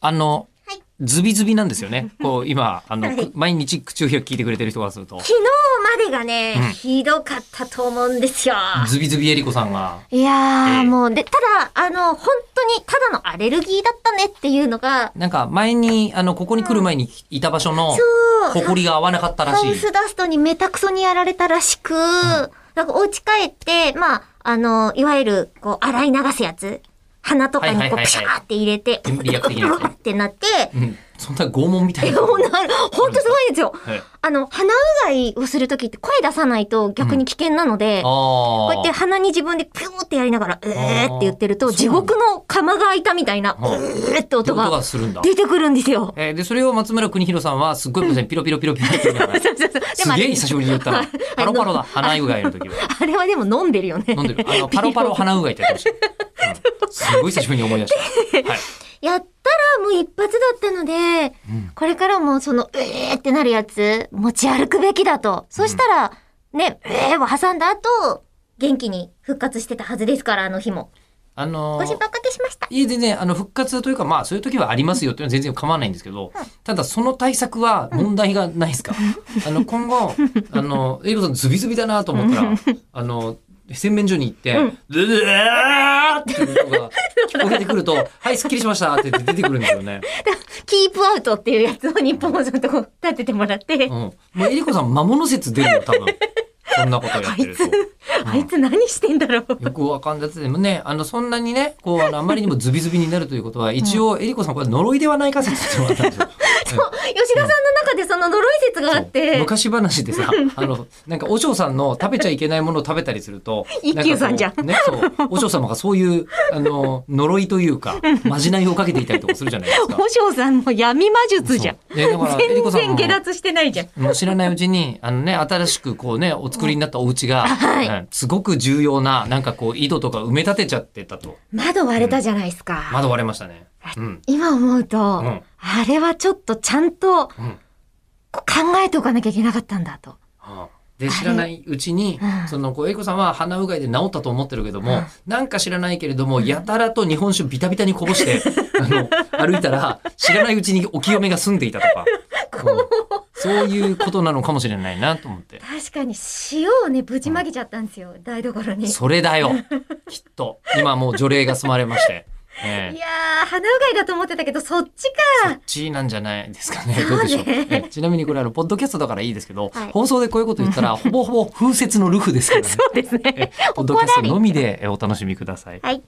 あの、はい。ズビズビなんですよね。こう、今、あの、はい。く毎日口を開き聞いてくれてる人がすると、昨日までがね、うん。ひどかったと思うんですよ。ズビズビえりこさんが、いやー、ええ。もう、で、ただ、あの、本当に、ただのアレルギーだったねっていうのが、なんか前に、あの、ここに来る前にいた場所の、そう、埃が合わなかったらしい。ハウスダストにめたくそにやられたらしく、なんかお家帰って、まあ、あの、いわゆる、こう、洗い流すやつ。鼻とかにこう、ピシャーって入れて、リアク的なやつねってなって、うん。そんな拷問みたいえ、な。ほんとすごいんですよ。はいあの、鼻うがいをするときって声出さないと逆に危険なので、あこうやってあ。鼻に自分でピューってやりながら、えーって言ってると、そう地獄の釜が開いたみたいな、うはいーって音音ががするんだ。出てくるんですよ。えーで、それを松村邦弘さんは、すっごいピロピロピロピロって言いながら、そうそうそう。すげえ久しぶりに言ったパロパロだ、鼻うがいの時は。あれはでも飲んでるよね。飲んでる。あの、パロパロ鼻うがいってやってました。うんすごい久しぶりに思い出した。はい。やったらもう一発だったので、うんこれからもその、えーってなるやつ、持ち歩くべきだと。そしたら、ね、えーを挟んだ後、元気に復活してたはずですから、あの日も。あのーご心配おかけしました。いえ、全然、あの、復活というか、まあ、そういう時はありますよっていうのは全然構わないんですけど、ただ、その対策は問題がないですか、あの、今後、あの、エイコさんズビズビだなと思ったら、あの、洗面所に行って、うんっていう音が聞こえてくると、はい、すっきりしましたって出てくるんですよね。キープアウトっていうやつを日本放送のとこ立ててもらって、うん。もうエリコさん魔物説出るよ、多分。そんなことやってると。あいつ何してんだろう。よくわかんないでもね、あの、そんなにね、こう、あの、あまりにもズビズビになるということは、一応、エリコさん、これ呪いではないか説ってったんですよ。そう、吉田さんの中でその呪い説があって、昔話でさ、あの、なんか、お嬢さんの食べちゃいけないものを食べたりすると、一休さんじゃんね、そう、お嬢様がそういう、あの、呪いというか、まじないをかけていたりとかするじゃないですか。お嬢さんの闇魔術じゃん。全然下脱してないじゃん。もう知らないうちに、あのね、新しくこうね、お作りになったお家が、はいうんすごく重要な、なんかこう、井戸とか埋め立てちゃってたと。窓割れたじゃないですか。窓割れましたね。うん。今思うと、んあれはちょっとちゃんとうん。こう考えておかなきゃいけなかったんだと。はあで、知らないうちにう、んその、こう、エイコさんは鼻うがいで治ったと思ってるけどもうん、なんか知らないけれども、やたらと日本酒ビタビタにこぼして、あの、歩いたら、知らないうちにお清めが済んでいたとか、うんそういうことなのかもしれないなと思って。確かに塩をね、ぶちまけちゃったんですよ、台所に。いそれだよ。きっと。今もう除霊が済まれまして。ええやー、鼻うがいだと思ってたけど、そっちか。そっちなんじゃないですかね。ねどうでしょう。えちなみにこれあの、ポッドキャストだからいいですけど、はい放送でこういうこと言ったら、ほぼほぼ風雪のルフですからね。そうですねえ。ポッドキャストのみでえお楽しみください。はい。